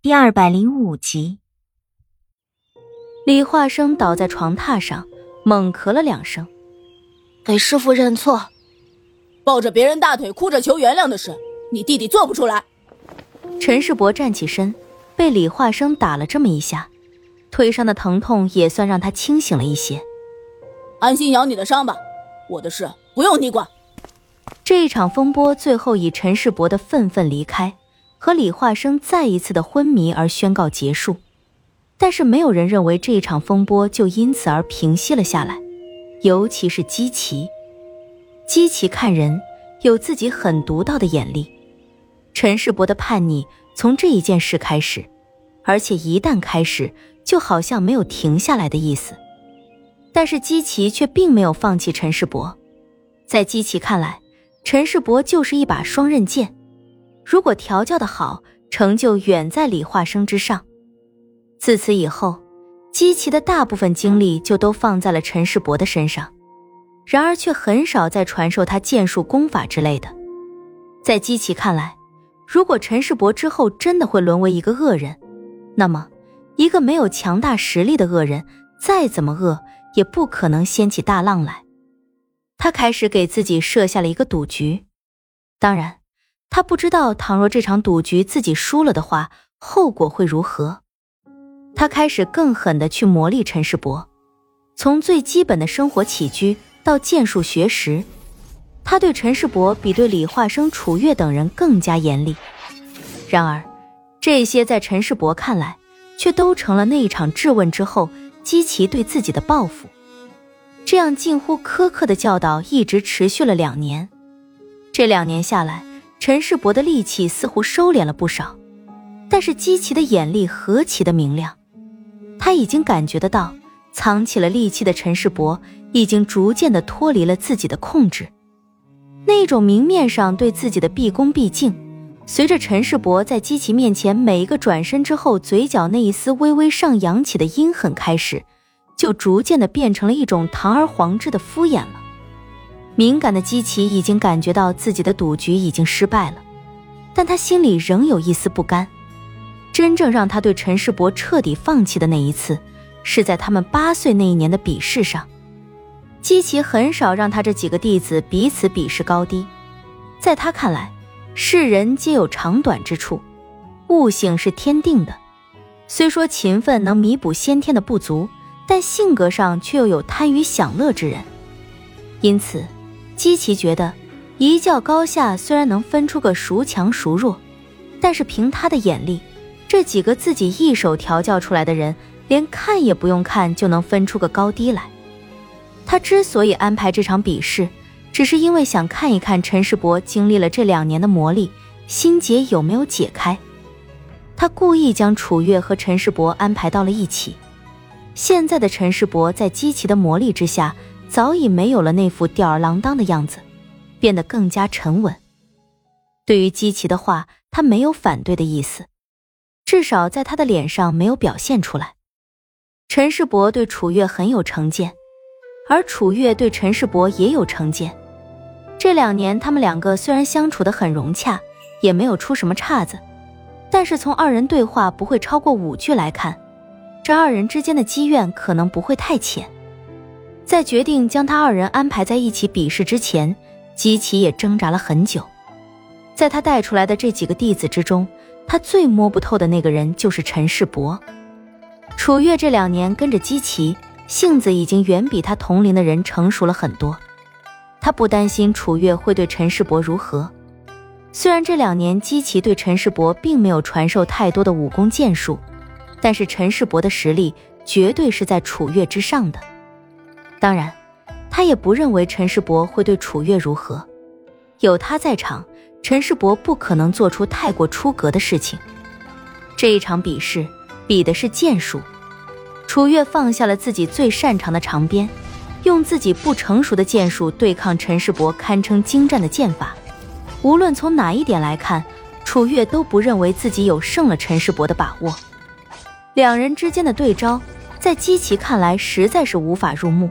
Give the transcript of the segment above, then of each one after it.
第二百零五集，李化生倒在床榻上，猛咳了两声，给师傅认错。抱着别人大腿哭着求原谅的事，你弟弟做不出来。陈世伯站起身，被李化生打了这么一下，腿上的疼痛也算让他清醒了一些。安心养你的伤吧，我的事不用你管。这一场风波最后以陈世伯的愤愤离开。和李化生再一次的昏迷而宣告结束，但是没有人认为这一场风波就因此而平息了下来，尤其是姬奇。姬奇看人有自己很独到的眼力，陈世伯的叛逆从这一件事开始，而且一旦开始，就好像没有停下来的意思。但是姬奇却并没有放弃陈世伯，在姬奇看来，陈世伯就是一把双刃剑。如果调教的好，成就远在李化生之上。自此以后，姬奇的大部分精力就都放在了陈世伯的身上，然而却很少再传授他剑术功法之类的。在姬奇看来，如果陈世伯之后真的会沦为一个恶人，那么一个没有强大实力的恶人，再怎么恶，也不可能掀起大浪来。他开始给自己设下了一个赌局，当然。他不知道，倘若这场赌局自己输了的话，后果会如何。他开始更狠的去磨砺陈世伯，从最基本的生活起居到剑术学识，他对陈世伯比对李化生、楚月等人更加严厉。然而，这些在陈世伯看来，却都成了那一场质问之后激其对自己的报复。这样近乎苛刻的教导一直持续了两年。这两年下来。陈世伯的力气似乎收敛了不少，但是姬奇的眼力何其的明亮，他已经感觉得到，藏起了力气的陈世伯已经逐渐的脱离了自己的控制。那种明面上对自己的毕恭毕敬，随着陈世伯在姬奇面前每一个转身之后，嘴角那一丝微微上扬起的阴狠开始，就逐渐的变成了一种堂而皇之的敷衍了。敏感的姬奇已经感觉到自己的赌局已经失败了，但他心里仍有一丝不甘。真正让他对陈世伯彻底放弃的那一次，是在他们八岁那一年的比试上。姬奇很少让他这几个弟子彼此比试高低，在他看来，世人皆有长短之处，悟性是天定的。虽说勤奋能弥补先天的不足，但性格上却又有贪于享乐之人，因此。姬奇觉得，一较高下，虽然能分出个孰强孰弱，但是凭他的眼力，这几个自己一手调教出来的人，连看也不用看就能分出个高低来。他之所以安排这场比试，只是因为想看一看陈世伯经历了这两年的磨砺，心结有没有解开。他故意将楚月和陈世伯安排到了一起。现在的陈世伯在姬奇的磨砺之下。早已没有了那副吊儿郎当的样子，变得更加沉稳。对于姬奇的话，他没有反对的意思，至少在他的脸上没有表现出来。陈世伯对楚月很有成见，而楚月对陈世伯也有成见。这两年，他们两个虽然相处的很融洽，也没有出什么岔子，但是从二人对话不会超过五句来看，这二人之间的积怨可能不会太浅。在决定将他二人安排在一起比试之前，姬奇也挣扎了很久。在他带出来的这几个弟子之中，他最摸不透的那个人就是陈世伯。楚月这两年跟着姬奇，性子已经远比他同龄的人成熟了很多。他不担心楚月会对陈世伯如何。虽然这两年姬奇对陈世伯并没有传授太多的武功剑术，但是陈世伯的实力绝对是在楚月之上的。当然，他也不认为陈世伯会对楚月如何。有他在场，陈世伯不可能做出太过出格的事情。这一场比试比的是剑术，楚月放下了自己最擅长的长鞭，用自己不成熟的剑术对抗陈世伯堪称精湛的剑法。无论从哪一点来看，楚月都不认为自己有胜了陈世伯的把握。两人之间的对招，在姬奇看来实在是无法入目。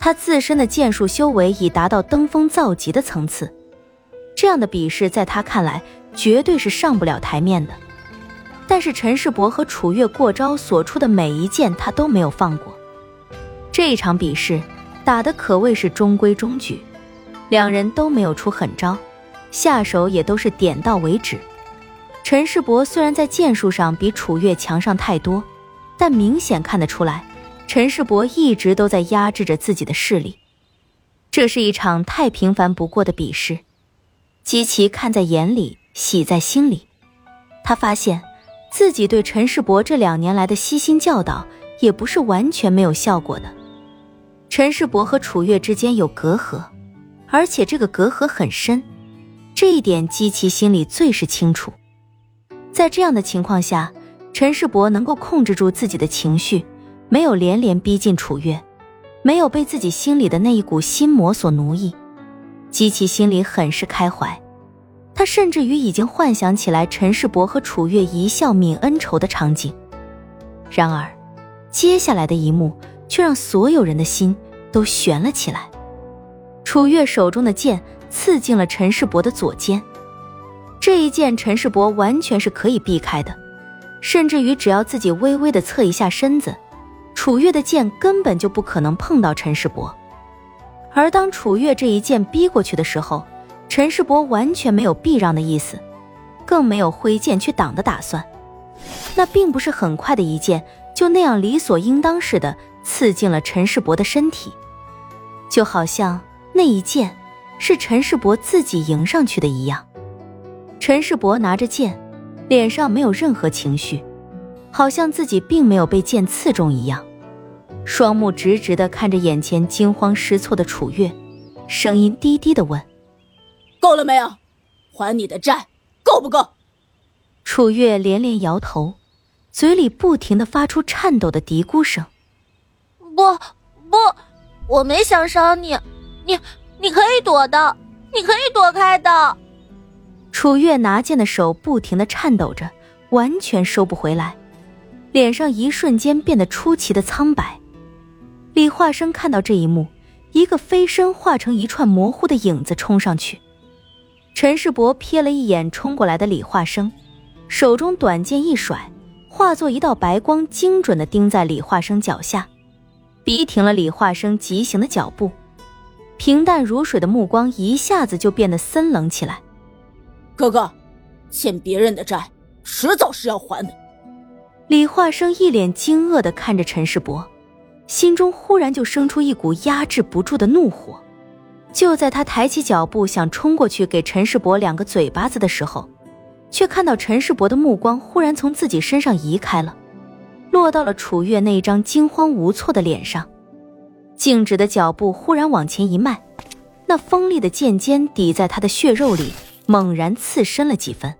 他自身的剑术修为已达到登峰造极的层次，这样的比试在他看来绝对是上不了台面的。但是陈世伯和楚月过招所出的每一剑，他都没有放过。这一场比试打得可谓是中规中矩，两人都没有出狠招，下手也都是点到为止。陈世伯虽然在剑术上比楚月强上太多，但明显看得出来，陈世伯一直都在压制着自己的势力。这是一场太平凡不过的比试，姬奇看在眼里，喜在心里。他发现自己对陈世伯这两年来的悉心教导，也不是完全没有效果的。陈世伯和楚月之间有隔阂，而且这个隔阂很深，这一点姬奇心里最是清楚。在这样的情况下，陈世伯能够控制住自己的情绪，没有连连逼近楚月，没有被自己心里的那一股心魔所奴役，姬奇心里很是开怀。他甚至于已经幻想起来陈世伯和楚月一笑泯恩仇的场景。然而，接下来的一幕。却让所有人的心都悬了起来。楚月手中的剑刺进了陈世伯的左肩，这一剑陈世伯完全是可以避开的，甚至于只要自己微微的侧一下身子，楚月的剑根本就不可能碰到陈世伯。而当楚月这一剑逼过去的时候，陈世伯完全没有避让的意思，更没有挥剑去挡的打算。那并不是很快的一剑，就那样理所应当似的。刺进了陈世伯的身体，就好像那一剑是陈世伯自己迎上去的一样。陈世伯拿着剑，脸上没有任何情绪，好像自己并没有被剑刺中一样，双目直直的看着眼前惊慌失措的楚月，声音低低的问：“够了没有？还你的债够不够？”楚月连连摇头，嘴里不停的发出颤抖的嘀咕声。不不，我没想伤你，你你可以躲的，你可以躲开的。楚月拿剑的手不停的颤抖着，完全收不回来，脸上一瞬间变得出奇的苍白。李化生看到这一幕，一个飞身化成一串模糊的影子冲上去。陈世伯瞥了一眼冲过来的李化生，手中短剑一甩，化作一道白光，精准的钉在李化生脚下。逼停了李化生急行的脚步，平淡如水的目光一下子就变得森冷起来。哥哥，欠别人的债，迟早是要还的。李化生一脸惊愕的看着陈世伯，心中忽然就生出一股压制不住的怒火。就在他抬起脚步想冲过去给陈世伯两个嘴巴子的时候，却看到陈世伯的目光忽然从自己身上移开了。落到了楚月那张惊慌无措的脸上，静止的脚步忽然往前一迈，那锋利的剑尖抵在他的血肉里，猛然刺深了几分。